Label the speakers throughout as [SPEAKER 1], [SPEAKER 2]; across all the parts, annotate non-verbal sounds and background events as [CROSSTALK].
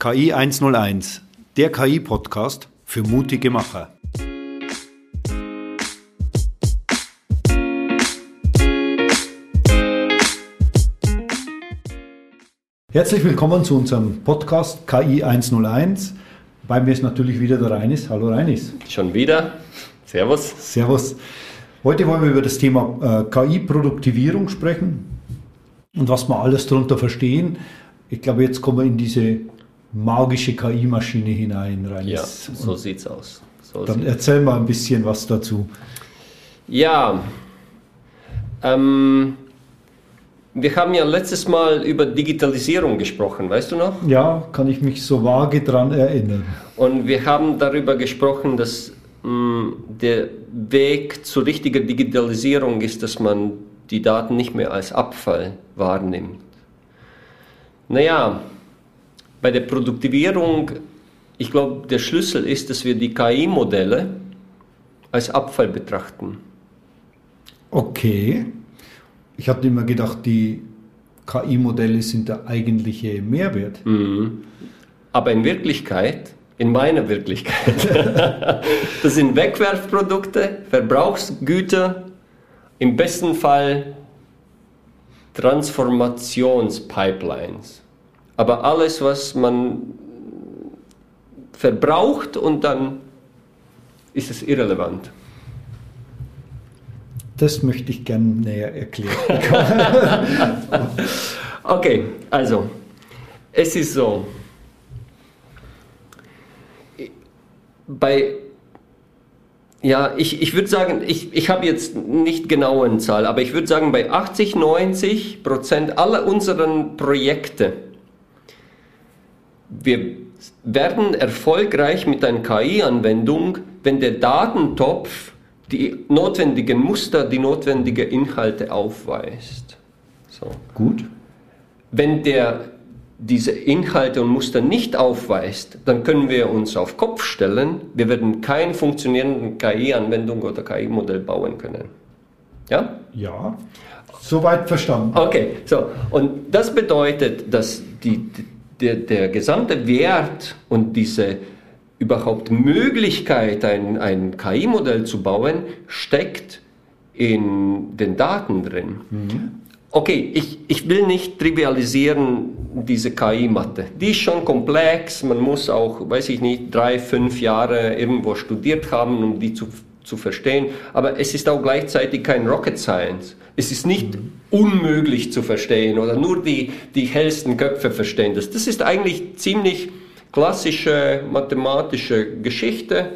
[SPEAKER 1] KI 101, der KI-Podcast für mutige Macher. Herzlich willkommen zu unserem Podcast KI 101. Bei mir ist natürlich wieder der Reinis. Hallo Reinis.
[SPEAKER 2] Schon wieder. Servus.
[SPEAKER 1] Servus. Heute wollen wir über das Thema äh, KI-Produktivierung sprechen und was wir alles darunter verstehen. Ich glaube, jetzt kommen wir in diese magische KI-Maschine hinein,
[SPEAKER 2] Reinis. Ja, so und sieht's aus. So
[SPEAKER 1] dann sieht's. erzähl mal ein bisschen was dazu.
[SPEAKER 2] Ja, ähm, wir haben ja letztes Mal über Digitalisierung gesprochen, weißt du noch?
[SPEAKER 1] Ja, kann ich mich so vage dran erinnern.
[SPEAKER 2] Und wir haben darüber gesprochen, dass mh, mm, der Weg zur richtigen Digitalisierung ist, dass man die Daten nicht mehr als Abfall wahrnimmt. Naja, bei der Produktivierung, ich glaube, der Schlüssel ist, dass wir die KI-Modelle als Abfall betrachten.
[SPEAKER 1] Okay. Ich habe immer gedacht, die KI-Modelle sind der eigentliche Mehrwert.
[SPEAKER 2] Mhm. Aber in Wirklichkeit, in meiner Wirklichkeit, [LAUGHS] das sind Wegwerfprodukte, Verbrauchsgüter, im besten Fall Transformationspipelines. Aber alles, was man verbraucht und dann ist es irrelevant.
[SPEAKER 1] Das möchte ich gerne näher erklären. [LAUGHS] [LAUGHS]
[SPEAKER 2] okay, also es ist so, bei, ja, ich, ich würde sagen, ich, ich habe jetzt nicht genau eine Zahl, aber ich würde sagen, bei 80, 90 Prozent aller unseren Projekte, wir werden erfolgreich mit einer KI-Anwendung, wenn der Datentopf die notwendigen Muster, die notwendigen Inhalte aufweist.
[SPEAKER 1] So. Gut.
[SPEAKER 2] Wenn der diese Inhalte und Muster nicht aufweist, dann können wir uns auf Kopf stellen, wir werden keine funktionierende KI-Anwendung oder KI-Modell bauen können.
[SPEAKER 1] Ja? Ja, soweit verstanden.
[SPEAKER 2] Okay, so. Und das bedeutet, dass die, der, der gesamte Wert und diese überhaupt Möglichkeit, ein, ein KI-Modell zu bauen, steckt in den Daten drin. Mhm. Okay, ich, ich will nicht trivialisieren diese KI-Mathe. Die ist schon komplex, man muss auch, weiß ich nicht, drei, fünf Jahre irgendwo studiert haben, um die zu, zu verstehen. Aber es ist auch gleichzeitig kein Rocket Science. Es ist nicht unmöglich zu verstehen oder nur die, die hellsten Köpfe verstehen das. Das ist eigentlich ziemlich klassische mathematische Geschichte.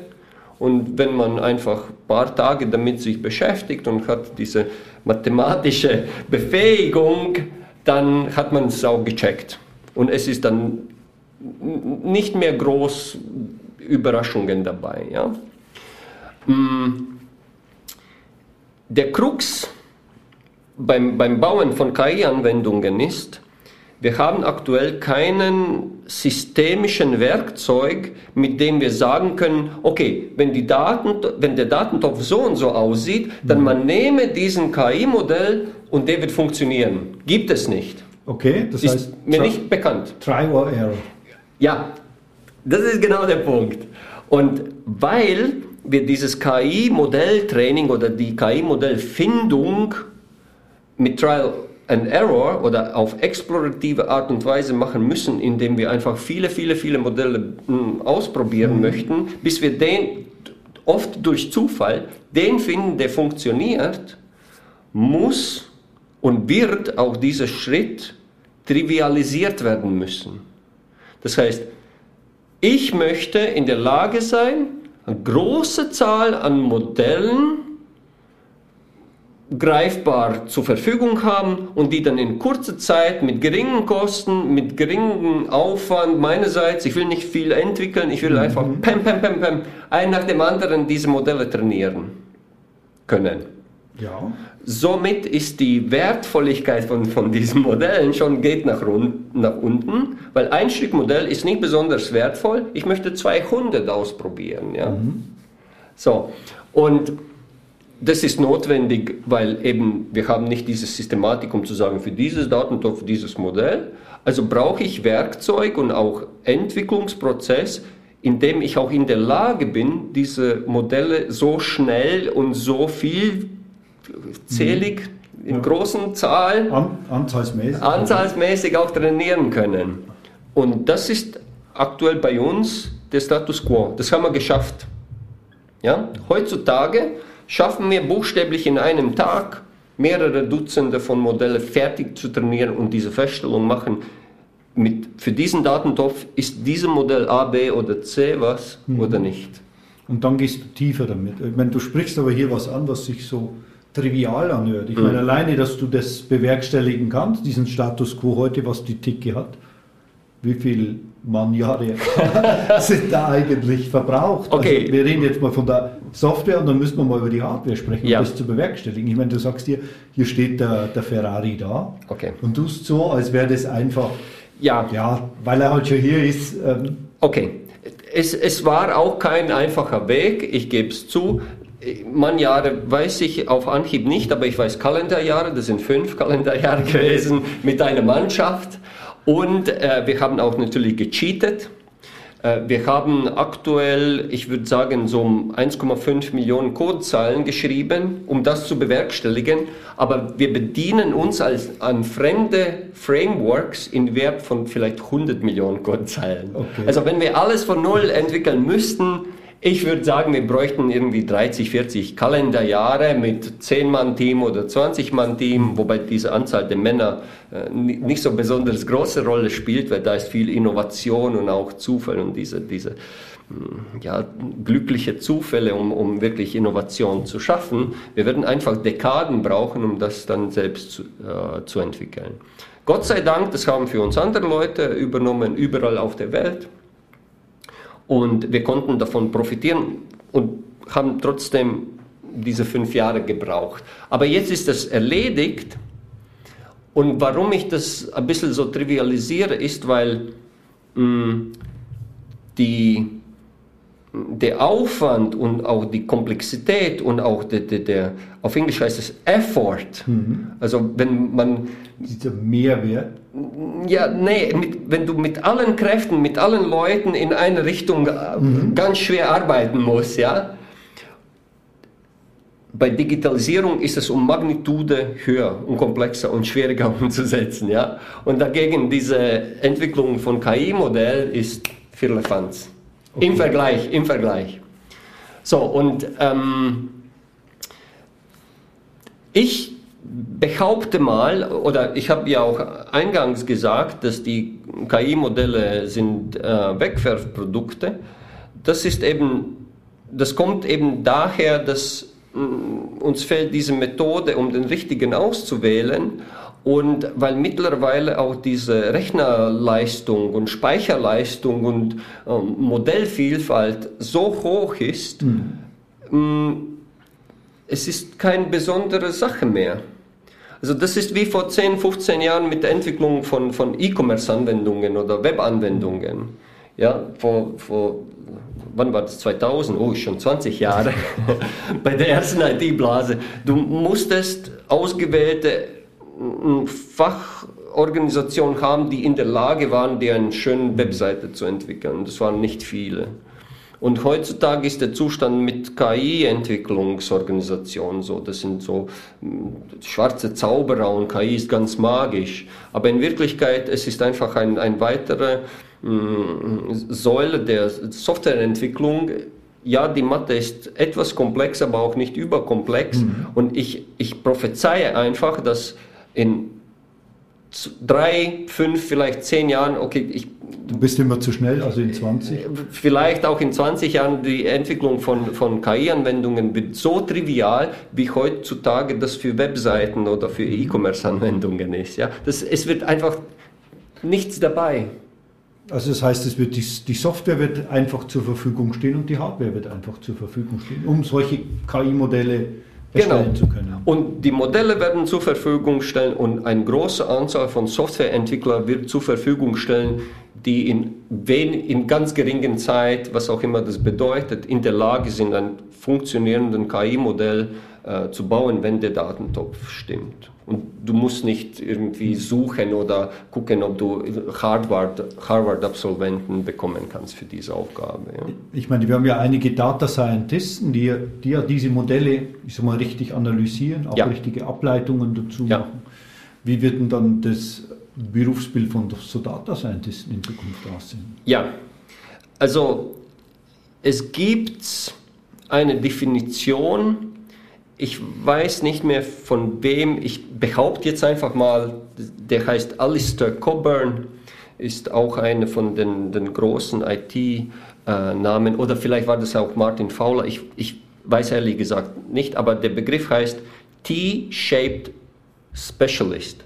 [SPEAKER 2] Und wenn man einfach ein paar Tage damit sich beschäftigt und hat diese mathematische [LAUGHS] Befähigung, dann hat man es auch gecheckt. Und es ist dann nicht mehr groß Überraschungen dabei. Ja? Mm. Der Krux beim, beim Bauen von KI-Anwendungen ist, wir haben aktuell keinen systemischen Werkzeug, mit dem wir sagen können, okay, wenn, die Daten, wenn der Datentopf so und so aussieht, dann mhm. man nehme diesen KI-Modell und der wird funktionieren. Gibt es nicht.
[SPEAKER 1] Okay,
[SPEAKER 2] das ist heißt mir nicht bekannt.
[SPEAKER 1] Try or error.
[SPEAKER 2] Ja, das ist genau der Punkt. Und weil wir dieses KI-Modelltraining oder die KI-Modellfindung mit Trial and Error oder auf explorative Art und Weise machen müssen, indem wir einfach viele, viele, viele Modelle hm, ausprobieren mhm. möchten, bis wir den, oft durch Zufall, den finden, der funktioniert, muss und wird auch dieser Schritt trivialisiert werden müssen. Das heißt, ich möchte in der Lage sein, eine große Zahl an Modellen greifbar zur Verfügung haben und die dann in kurzer Zeit mit geringen Kosten, mit geringem Aufwand meinerseits, ich will nicht viel entwickeln, ich will mhm. einfach pam, pam, pam, pam, ein nach dem anderen diese Modelle trainieren können.
[SPEAKER 1] Ja.
[SPEAKER 2] Somit ist die Wertvolligkeit von, von diesen Modellen schon geht nach, rund, nach unten, weil ein Stück Modell ist nicht besonders wertvoll. Ich möchte 200 ausprobieren. Ja? Mhm. So, und das ist notwendig, weil eben wir haben nicht diese Systematik, um zu sagen, für dieses Datentopf, dieses Modell, Also brauche ich Werkzeug und auch Entwicklungsprozess, in dem ich auch in der Lage bin, diese Modelle so schnell und so vielzählig mhm. in großen Zahl,
[SPEAKER 1] An, anzahlsmäßig.
[SPEAKER 2] anzahlsmäßig auch trainieren können. Und das ist aktuell bei uns der Status quo. Das haben wir geschafft. Ja? Heutzutage schaffen wir buchstäblich in einem Tag mehrere Dutzende von Modellen fertig zu trainieren und diese Feststellung machen, mit, für diesen Datentopf ist dieses Modell A, B oder C was mhm. oder nicht.
[SPEAKER 1] Und dann gehst du tiefer damit. Ich meine, du sprichst aber hier was an, was sich so trivial anhört. Ich mhm. meine, alleine, dass du das bewerkstelligen kannst, diesen Status quo heute, was die Ticke hat, wie viel Mannjahre [LAUGHS] [LAUGHS] sind da eigentlich verbraucht?
[SPEAKER 2] Okay.
[SPEAKER 1] Also wir reden jetzt mal von der Software und dann müssen wir mal über die Hardware sprechen,
[SPEAKER 2] ja.
[SPEAKER 1] um das zu bewerkstelligen. Ich meine, du sagst dir, hier steht der, der Ferrari da
[SPEAKER 2] okay.
[SPEAKER 1] und tust so, als wäre das einfach,
[SPEAKER 2] ja.
[SPEAKER 1] ja, weil er halt schon hier ist. Ähm,
[SPEAKER 2] okay, es, es war auch kein einfacher Weg, ich gebe es zu. Mannjahre weiß ich auf Anhieb nicht, aber ich weiß Kalenderjahre, das sind fünf Kalenderjahre [LAUGHS] gewesen mit einer Mannschaft. Und äh, wir haben auch natürlich gecheatet. Äh, wir haben aktuell, ich würde sagen, so 1,5 Millionen Codezeilen geschrieben, um das zu bewerkstelligen. Aber wir bedienen uns als, an fremde Frameworks in Wert von vielleicht 100 Millionen Codezeilen. Okay. Also wenn wir alles von Null entwickeln müssten, ich würde sagen, wir bräuchten irgendwie 30, 40 Kalenderjahre mit 10-Mann-Team oder 20-Mann-Team, wobei diese Anzahl der Männer äh, nicht so besonders große Rolle spielt, weil da ist viel Innovation und auch Zufall und diese, diese hm, ja, glückliche Zufälle, um, um wirklich Innovation zu schaffen. Wir werden einfach Dekaden brauchen, um das dann selbst zu, äh, zu entwickeln. Gott sei Dank, das haben für uns andere Leute übernommen, überall auf der Welt. Und wir konnten davon profitieren und haben trotzdem diese fünf Jahre gebraucht. Aber jetzt ist das erledigt. Und warum ich das ein bisschen so trivialisiere, ist, weil mh, mm, die, der Aufwand und auch die Komplexität und auch der, der, der auf Englisch heißt es Effort, mhm. also wenn man...
[SPEAKER 1] Dieser Mehrwert
[SPEAKER 2] ja, nee, mit, wenn du mit allen Kräften, mit allen Leuten in eine Richtung äh, mhm. ganz schwer arbeiten musst, ja. Bei Digitalisierung ist es um Magnitude höher und komplexer und schwieriger [LAUGHS] umzusetzen, ja. Und dagegen diese Entwicklung von KI-Modell ist Firlefanz. Okay. Im Vergleich, im Vergleich. So, und ähm, ich behaupte mal, oder ich habe ja auch eingangs gesagt, dass die KI-Modelle sind äh, Wegwerfprodukte. Das ist eben, das kommt eben daher, dass mh, mm, uns fehlt diese Methode, um den richtigen auszuwählen. Und weil mittlerweile auch diese Rechnerleistung und Speicherleistung und ähm, Modellvielfalt so hoch ist, mhm. mh, es ist keine besondere Sache mehr. Also das ist wie vor 10, 15 Jahren mit der Entwicklung von, von E-Commerce-Anwendungen oder Web-Anwendungen. Ja, vor, vor, wann war das? 2000? Oh, schon 20 Jahre. [LAUGHS] Bei der ersten IT-Blase. Du musstest ausgewählte Fachorganisationen haben, die in der Lage waren, dir eine schöne Webseite zu entwickeln. Das waren nicht viele. Und heutzutage ist der Zustand mit KI-Entwicklungsorganisationen so. Das sind so hm, schwarze Zauberer und KI ist ganz magisch. Aber in Wirklichkeit, es ist einfach ein, ein weitere hm, Säule der Softwareentwicklung. Ja, die Mathe ist etwas komplex, aber auch nicht überkomplex. Mhm. Und ich, ich prophezeie einfach, dass in drei, fünf, vielleicht zehn Jahren, okay, ich
[SPEAKER 1] Du bist immer zu schnell, also in 20?
[SPEAKER 2] Vielleicht auch in 20 Jahren die Entwicklung von, von KI-Anwendungen wird so trivial, wie heutzutage das für Webseiten oder für E-Commerce-Anwendungen ist. Ja? Das, es wird einfach nichts dabei.
[SPEAKER 1] Also das heißt, es wird die, die, Software wird einfach zur Verfügung stehen und die Hardware wird einfach zur Verfügung stehen, um solche KI-Modelle genau. zu können.
[SPEAKER 2] Und die Modelle werden zur Verfügung stellen und eine große Anzahl von Softwareentwicklern wird zur Verfügung stellen, die in, wen, in ganz geringen Zeit, was auch immer das bedeutet, in der Lage sind, ein funktionierendes KI-Modell äh, zu bauen, wenn der Datentopf stimmt. Und du musst nicht irgendwie suchen oder gucken, ob du Harvard-Absolventen bekommen kannst für diese Aufgabe. Ja.
[SPEAKER 1] Ich meine, wir haben ja einige Data Scientisten, die, die ja diese Modelle, ich sag mal, richtig analysieren, auch ja. richtige Ableitungen dazu ja. machen. Wie wird denn dann das Berufsbild von so Data Scientisten in Zukunft aussehen?
[SPEAKER 2] Ja, also es gibt eine Definition ich weiß nicht mehr von wem, ich behaupte jetzt einfach mal, der heißt Alistair Coburn, ist auch einer von den, den großen IT-Namen, oder vielleicht war das auch Martin Fowler, ich, ich weiß ehrlich gesagt nicht, aber der Begriff heißt T-Shaped Specialist,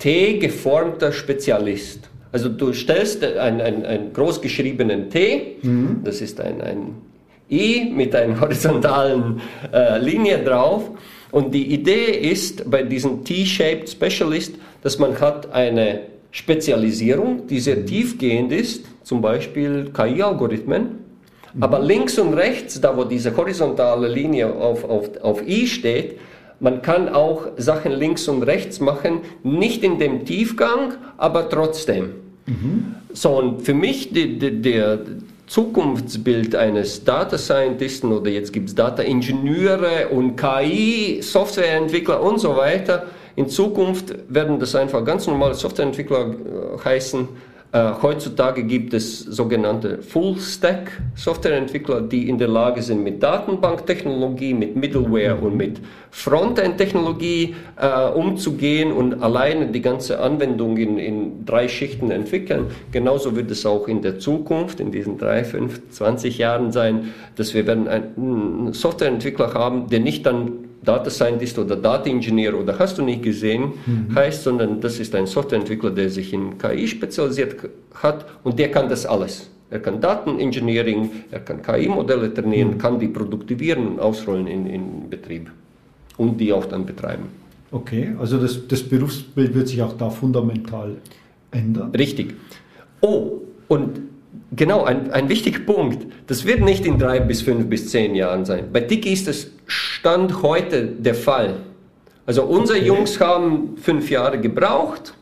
[SPEAKER 2] T-geformter Spezialist. Also du stellst einen, einen, einen großgeschriebenen T, mhm. das ist ein, ein I mit einer horizontalen äh, Linie drauf. Und die Idee ist bei diesem T-Shaped Specialist, dass man hat eine Spezialisierung, die sehr tiefgehend ist, zum Beispiel KI-Algorithmen. Mhm. Aber links und rechts, da wo diese horizontale Linie auf, auf, auf I steht, man kann auch Sachen links und rechts machen, nicht in dem Tiefgang, aber trotzdem. Mhm. So, und für mich die, die, der, Zukunftsbild eines Data Scientisten oder jetzt gibt es Data Ingenieure und KI, Softwareentwickler und so weiter. In Zukunft werden das einfach ganz normale Softwareentwickler äh, heißen heutzutage gibt es sogenannte Full-Stack-Softwareentwickler, die in der Lage sind, mit Datenbanktechnologie, mit Middleware und mit Frontend-Technologie äh, umzugehen und alleine die ganze Anwendung in, in drei Schichten entwickeln. Genauso wird es auch in der Zukunft, in diesen drei, fünf, zwanzig Jahren sein, dass wir werden einen Softwareentwickler haben, der nicht dann Data Scientist oder Data Engineer oder hast du nicht gesehen mhm. heißt, sondern das ist ein Softwareentwickler, der sich in KI spezialisiert hat und der kann das alles. Er kann Datenengineering, er kann KI-Modelle trainieren, mhm. kann die produktivieren und ausrollen in, in Betrieb und die auch dann betreiben.
[SPEAKER 1] Okay, also das, das Berufsbild wird sich auch da fundamental ändern.
[SPEAKER 2] Richtig. Oh, und genau, ein, ein wichtiger Punkt. Das wird nicht in drei bis fünf bis zehn Jahren sein. Bei Tiki ist es Stand heute der Fall. Also unsere okay. Jungs haben fünf Jahre gebraucht,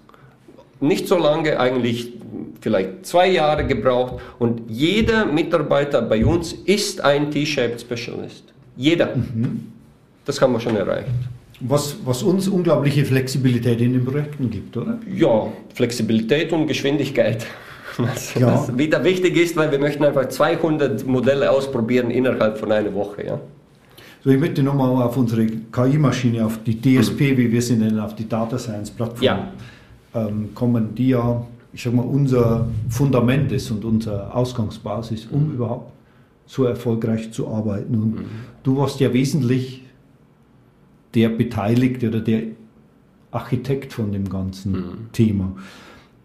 [SPEAKER 2] nicht so lange, eigentlich vielleicht zwei Jahre gebraucht und jeder Mitarbeiter bei uns ist ein T-Shaped Specialist. Jeder. Mhm. Das haben wir schon erreicht.
[SPEAKER 1] Was, was uns unglaubliche Flexibilität in den Projekten gibt, oder?
[SPEAKER 2] Ja, Flexibilität und Geschwindigkeit. Was, ja. was wieder wichtig ist, weil wir möchten einfach 200 Modelle ausprobieren innerhalb von einer Woche. Ja?
[SPEAKER 1] So, ich möchte nochmal auf unsere KI-Maschine, auf die DSP, mhm. wie wir sie nennen, auf die Data Science Plattform ja. ähm, kommen, die ja, ich sag mal, unser Fundament ist und unsere Ausgangsbasis, um mhm. überhaupt so erfolgreich zu arbeiten. Und mhm. du warst ja wesentlich der Beteiligte oder der Architekt von dem ganzen mhm. Thema.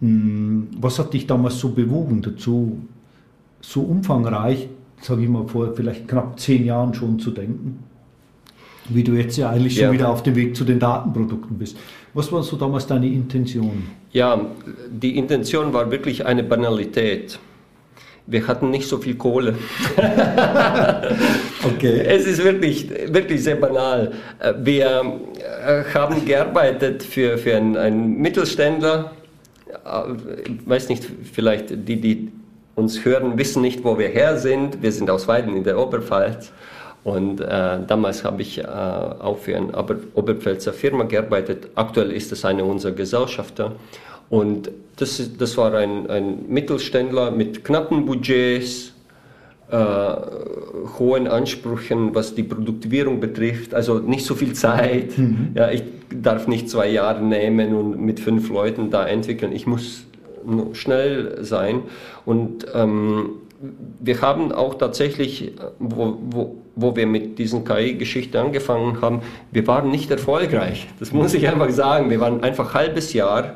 [SPEAKER 1] Hm, was hat dich damals so bewogen dazu, so umfangreich, sage ich mal, vor vielleicht knapp zehn Jahren schon zu denken? Wie du jetzt ja eigentlich ja. schon wieder auf dem Weg zu den Datenprodukten bist. Was war so damals deine Intention?
[SPEAKER 2] Ja, die Intention war wirklich eine Banalität. Wir hatten nicht so viel Kohle. [LAUGHS] okay. Es ist wirklich, wirklich sehr banal. Wir äh, haben gearbeitet für, für einen, einen Mittelständler, weiß nicht, vielleicht die, die uns hören, wissen nicht, wo wir her sind. Wir sind aus Weiden in der Oberpfalz. Und äh, damals habe ich äh, auch für eine Oberpfälzer Firma gearbeitet. Aktuell ist es eine unserer Gesellschafter. Und das, das war ein, ein Mittelständler mit knappen Budgets, äh, hohen Ansprüchen, was die Produktivierung betrifft, also nicht so viel Zeit. Mhm. Ja, ich darf nicht zwei Jahre nehmen und mit fünf Leuten da entwickeln. Ich muss schnell sein. Und ähm, wir haben auch tatsächlich, wo, wo, wo wir mit diesen KI-Geschichte angefangen haben, wir waren nicht erfolgreich. Das muss ich einfach sagen. Wir waren einfach ein halbes Jahr,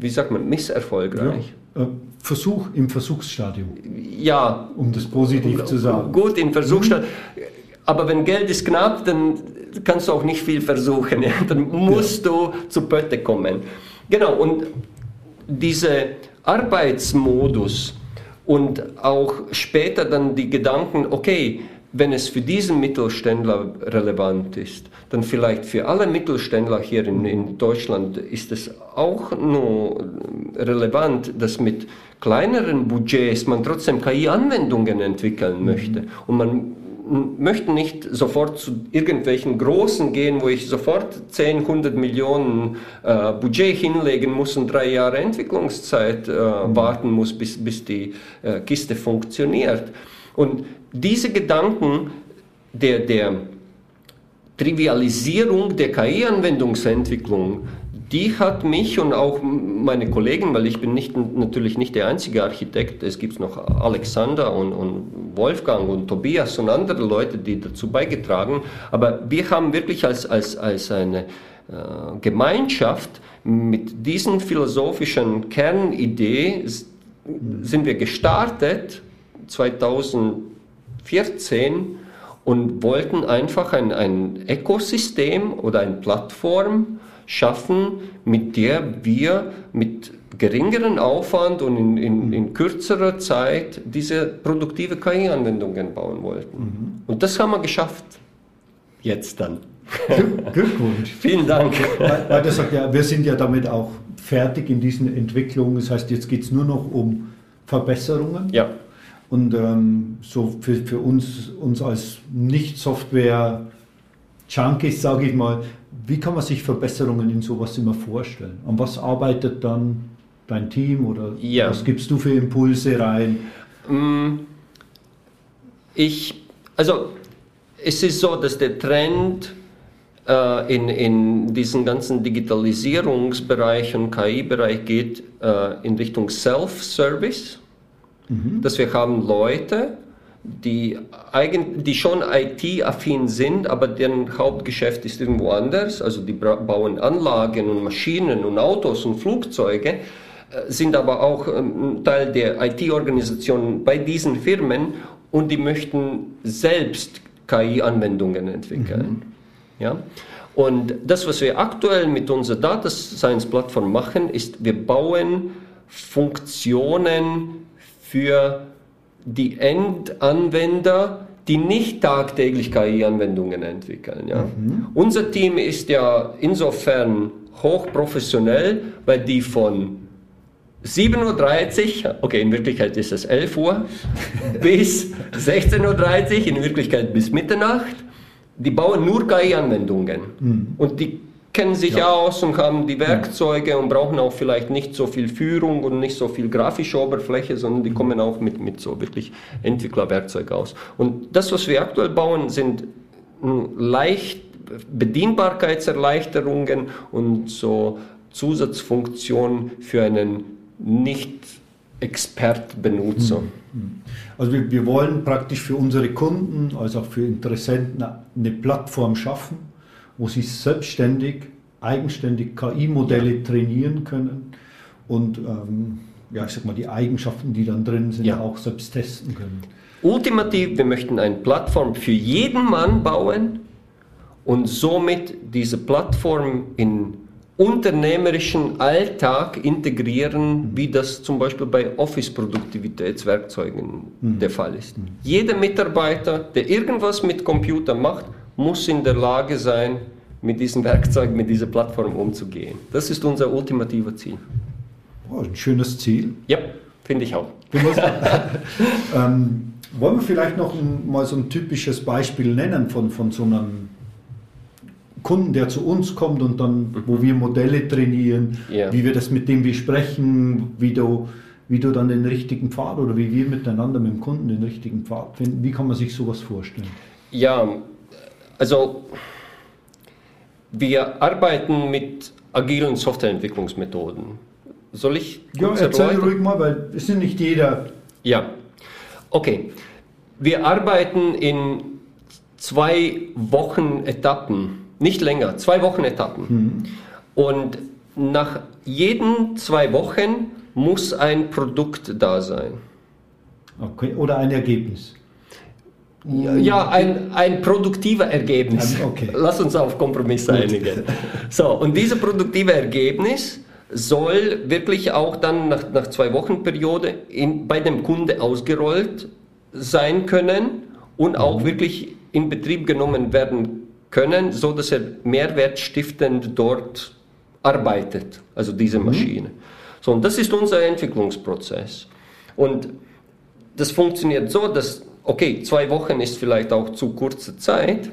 [SPEAKER 2] wie sagt man, misserfolgreich.
[SPEAKER 1] Ja. Versuch im Versuchsstadium.
[SPEAKER 2] Ja.
[SPEAKER 1] Um das positiv zu sagen.
[SPEAKER 2] Gut, im Versuchsstadium. Aber wenn Geld ist knapp, dann kannst du auch nicht viel versuchen. Ja? Dann musst ja. du zu Pötte kommen. Genau, und dieser Arbeitsmodus und auch später dann die Gedanken, okay, wenn es für diesen Mittelständler relevant ist, dann vielleicht für alle Mittelständler hier in, in Deutschland ist es auch nur relevant, dass mit kleineren Budgets man trotzdem KI-Anwendungen entwickeln mhm. möchte. Und man möchte nicht sofort zu irgendwelchen Großen gehen, wo ich sofort 10, 100 Millionen äh, Budget hinlegen muss und drei Jahre Entwicklungszeit äh, mhm. warten muss, bis, bis die äh, Kiste funktioniert. Und diese Gedanken der, der Trivialisierung der KI-Anwendungsentwicklung, die hat mich und auch meine Kollegen, weil ich bin nicht, natürlich nicht der einzige Architekt, es gibt noch Alexander und, und, Wolfgang und Tobias und andere Leute, die dazu beigetragen, aber wir haben wirklich als, als, als eine äh, Gemeinschaft mit diesen philosophischen Kernidee sind wir gestartet 2014 und wollten einfach ein, ein Ökosystem oder eine Plattform schaffen, mit der wir mit geringeren Aufwand und in, in, in kürzerer Zeit diese produktive KI-Anwendungen bauen wollten. Mhm. Und das haben wir geschafft. Jetzt dann.
[SPEAKER 1] Glückwunsch. [LAUGHS]
[SPEAKER 2] Vielen Dank.
[SPEAKER 1] Weil, weil das sagt ja, wir sind ja damit auch fertig in diesen Entwicklungen. Das heißt, jetzt geht es nur noch um Verbesserungen.
[SPEAKER 2] Ja.
[SPEAKER 1] Und ähm, so für, für uns, uns als Nicht-Software-Junkies, sage ich mal, wie kann man sich Verbesserungen in sowas immer vorstellen? An was arbeitet dann dein Team oder ja. was gibst du für Impulse rein? Mm,
[SPEAKER 2] ich, also es ist so, dass der Trend äh, in, in diesen ganzen Digitalisierungsbereich und KI-Bereich geht äh, in Richtung Self-Service mhm. dass wir haben Leute, die, eigen, die schon IT-affin sind, aber deren Hauptgeschäft ist irgendwo anders. Also die bauen Anlagen und Maschinen und Autos und Flugzeuge, äh, sind aber auch ähm, Teil der IT-Organisation bei diesen Firmen und die möchten selbst KI-Anwendungen entwickeln. Mhm. Ja? Und das, was wir aktuell mit unserer Data Science Plattform machen, ist, wir bauen Funktionen für die Endanwender, die nicht tagtäglich KI-Anwendungen entwickeln. Ja. Mhm. Unser Team ist ja insofern hochprofessionell, weil die von 7.30 Uhr, okay, in Wirklichkeit ist es 11 Uhr, [LAUGHS] bis 16.30 Uhr, in Wirklichkeit bis Mitternacht, die bauen nur KI-Anwendungen. Mhm. Und die kennen sich ja. aus und haben die Werkzeuge und brauchen auch vielleicht nicht so viel Führung und nicht so viel grafische Oberfläche, sondern die kommen auch mit, mit so wirklich Entwicklerwerkzeug aus. Und das, was wir aktuell bauen, sind leicht Bedienbarkeitserleichterungen und so Zusatzfunktionen für einen Nicht-Expert-Benutzer. Mhm.
[SPEAKER 1] Mhm. Also wir, wir wollen praktisch für unsere Kunden, als auch für Interessenten eine Plattform schaffen, wo sie selbstständig, eigenständig KI-Modelle ja. trainieren können und ähm, ja, ich sag mal, die Eigenschaften, die dann drin sind, ja. auch selbst testen können.
[SPEAKER 2] Ultimativ, wir möchten eine Plattform für jeden Mann bauen und somit diese Plattform in unternehmerischen Alltag integrieren, wie das zum Beispiel bei Office-Produktivitätswerkzeugen mhm. der Fall ist. Mhm. Jeder Mitarbeiter, der irgendwas mit Computer macht, muss in der Lage sein, mit diesem Werkzeug, mit dieser Plattform umzugehen. Das ist unser ultimatives Ziel.
[SPEAKER 1] Oh, ein schönes Ziel.
[SPEAKER 2] Ja, finde ich auch. [LAUGHS]
[SPEAKER 1] ähm, wollen wir vielleicht noch ein, mal so ein typisches Beispiel nennen von, von so einem Kunden, der zu uns kommt und dann, mhm. wo wir Modelle trainieren, ja. wie wir das mit dem wir sprechen, wie du, wie du dann den richtigen Pfad oder wie wir miteinander mit dem Kunden den richtigen Pfad finden. Wie kann man sich sowas vorstellen?
[SPEAKER 2] Ja, also wir arbeiten mit agilen Softwareentwicklungsmethoden. Soll ich?
[SPEAKER 1] Ja, erzähl ruhig mal, weil es ist nicht jeder.
[SPEAKER 2] Ja, okay. Wir arbeiten in zwei Wochen Etappen, nicht länger, zwei Wochen Etappen. Mhm. Und nach jeden zwei Wochen muss ein Produkt da sein.
[SPEAKER 1] Okay, oder ein Ergebnis.
[SPEAKER 2] Ja, ein, ein produktiver Ergebnis. Okay. [LAUGHS] Lass uns auf Kompromisse einigen. So, und dieses produktive Ergebnis soll wirklich auch dann nach, nach zwei Wochen Periode in, bei dem Kunde ausgerollt sein können und auch wirklich in Betrieb genommen werden können, so dass er mehrwertstiftend dort arbeitet, also diese mhm. Maschine. So, und das ist unser Entwicklungsprozess. Und das funktioniert so, dass, okay, zwei Wochen ist vielleicht auch zu kurze Zeit,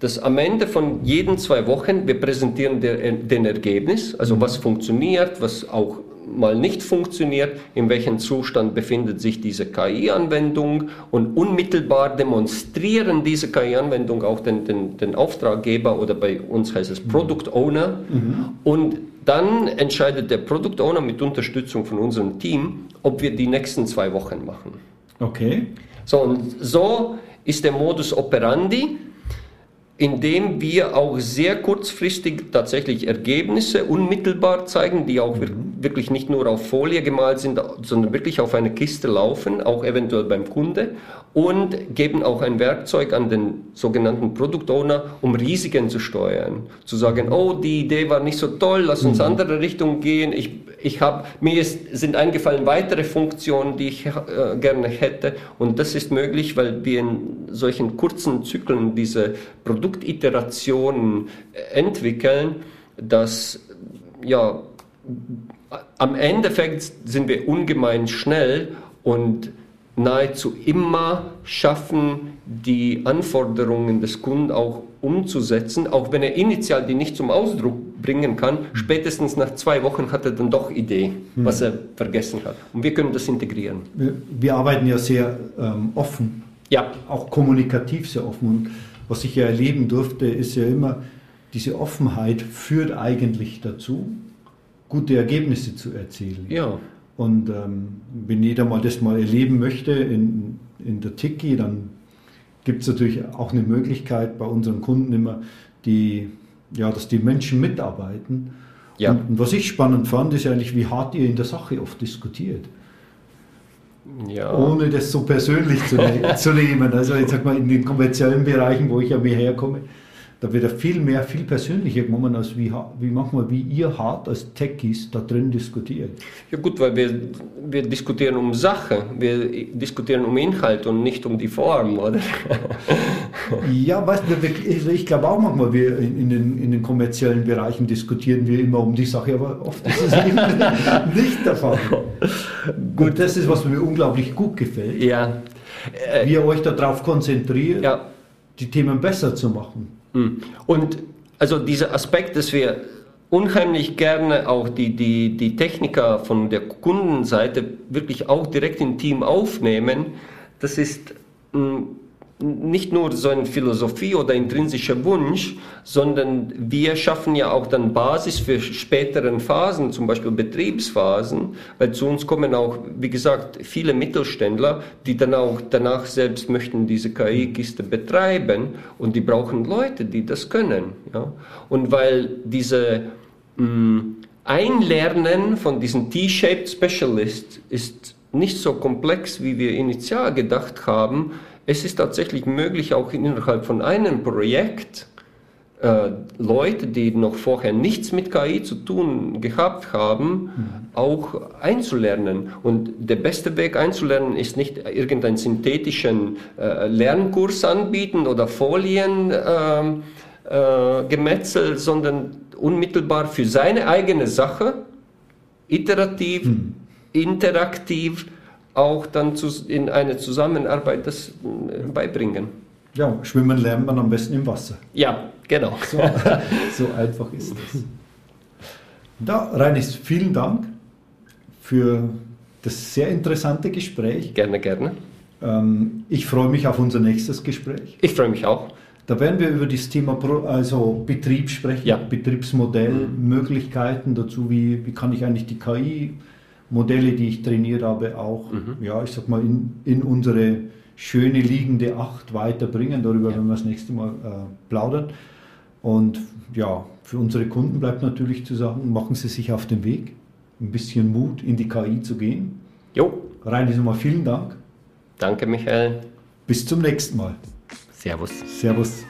[SPEAKER 2] dass am Ende von jeden zwei Wochen wir präsentieren der, den Ergebnis, also mhm. was funktioniert, was auch mal nicht funktioniert, in welchem Zustand befindet sich diese KI-Anwendung und unmittelbar demonstrieren diese KI-Anwendung auch den, den, den, Auftraggeber oder bei uns heißt es Product Owner mhm. und dann entscheidet der Product Owner mit Unterstützung von unserem Team, ob wir die nächsten zwei Wochen machen.
[SPEAKER 1] Okay.
[SPEAKER 2] So, und so ist der Modus operandi indem wir auch sehr kurzfristig tatsächlich Ergebnisse unmittelbar zeigen, die auch mhm. wirklich nicht nur auf Folie gemalt sind, sondern wirklich auf eine Kiste laufen, auch eventuell beim Kunde und geben auch ein Werkzeug an den sogenannten Product Owner, um Risiken zu steuern. Zu sagen, oh, die Idee war nicht so toll, lass uns mhm. andere Richtung gehen. Ich, ich hab, mir ist, sind eingefallen weitere Funktionen, die ich äh, gerne hätte. Und das ist möglich, weil wir in solchen kurzen Zyklen diese Produktiterationen äh, entwickeln, dass ja, am Endeffekt sind wir ungemein schnell und nahezu immer schaffen, die Anforderungen des Kunden auch umzusetzen, auch wenn er initial die nicht zum Ausdruck bringen kann. Spätestens nach zwei Wochen hat er dann doch Idee, was er vergessen hat. Und wir können das integrieren.
[SPEAKER 1] Wir, wir arbeiten ja sehr ähm, offen,
[SPEAKER 2] ja.
[SPEAKER 1] auch kommunikativ sehr offen. Und was ich ja erleben durfte, ist ja immer, diese Offenheit führt eigentlich dazu, gute Ergebnisse zu erzielen.
[SPEAKER 2] Ja.
[SPEAKER 1] Und ähm, wenn jeder mal das mal erleben möchte in, in der Tiki, dann gibt es natürlich auch eine Möglichkeit bei unseren Kunden immer, die, ja, dass die Menschen mitarbeiten. Ja. Und, und was ich spannend fand, ist eigentlich, wie hart ihr in der Sache oft diskutiert. Ja. Ohne das so persönlich zu, [LAUGHS] zu nehmen. Also ich sag mal, in den kommerziellen Bereichen, wo ich ja mehr herkomme, da wird er viel mehr, viel persönlicher genommen, als wie, wie manchmal, wie ihr hart als Techies da drin diskutiert.
[SPEAKER 2] Ja gut, weil wir, wir diskutieren um Sache, wir diskutieren um Inhalt und nicht um die Form, oder?
[SPEAKER 1] ja, weißt du, ich, ich glaube auch manchmal, wir in, den, in den kommerziellen Bereichen diskutieren wir immer um die Sache, aber oft ist es [LAUGHS] nicht der Fall. gut, das ist, was mir unglaublich gut gefällt.
[SPEAKER 2] Ja.
[SPEAKER 1] Wie ihr euch darauf konzentriert, ja. die Themen besser zu machen.
[SPEAKER 2] Hm. Und also dieser Aspekt, dass wir unheimlich gerne auch die, die, die Techniker von der Kundenseite wirklich auch direkt im Team aufnehmen, das ist hm, nicht nur so eine Philosophie oder intrinsischer Wunsch, sondern wir schaffen ja auch dann Basis für späteren Phasen, zum Beispiel Betriebsphasen, weil zu uns kommen auch, wie gesagt, viele Mittelständler, die dann auch danach selbst möchten diese KI-Kiste betreiben und die brauchen Leute, die das können. Ja? Und weil diese mh, mm, Einlernen von diesen T-Shaped Specialist ist nicht so komplex, wie wir initial gedacht haben, es ist tatsächlich möglich, auch innerhalb von einem Projekt äh, Leute, die noch vorher nichts mit KI zu tun gehabt haben, mhm. auch einzulernen. Und der beste Weg einzulernen ist nicht irgendeinen synthetischen äh, Lernkurs anbieten oder Folien ähm, äh, Gemetzel, sondern unmittelbar für seine eigene Sache, iterativ, mhm. interaktiv, auch dann in eine Zusammenarbeit das äh, beibringen.
[SPEAKER 1] Ja, schwimmen lernt man am besten im Wasser.
[SPEAKER 2] Ja, genau. [LAUGHS]
[SPEAKER 1] So, so einfach ist es. Da, Reinis, vielen Dank für das sehr interessante Gespräch.
[SPEAKER 2] Gerne, gerne.
[SPEAKER 1] Ähm, ich freue mich auf unser nächstes Gespräch.
[SPEAKER 2] Ich freue mich auch.
[SPEAKER 1] Da werden wir über das Thema also Betrieb sprechen,
[SPEAKER 2] ja.
[SPEAKER 1] Betriebsmodell, mhm. Möglichkeiten dazu, wie, wie kann ich eigentlich die KI Modelle, die ich trainiert habe, auch, mhm. ja, ich sag mal, in, in unsere schöne liegende Acht weiterbringen. Darüber ja. werden wir das nächste Mal äh, plaudern. Und ja, für unsere Kunden bleibt natürlich zu sagen, machen Sie sich auf den Weg, ein bisschen Mut in die KI zu gehen.
[SPEAKER 2] Jo.
[SPEAKER 1] Rein nochmal vielen Dank.
[SPEAKER 2] Danke, Michael.
[SPEAKER 1] Bis zum nächsten Mal.
[SPEAKER 2] Servus.
[SPEAKER 1] Servus.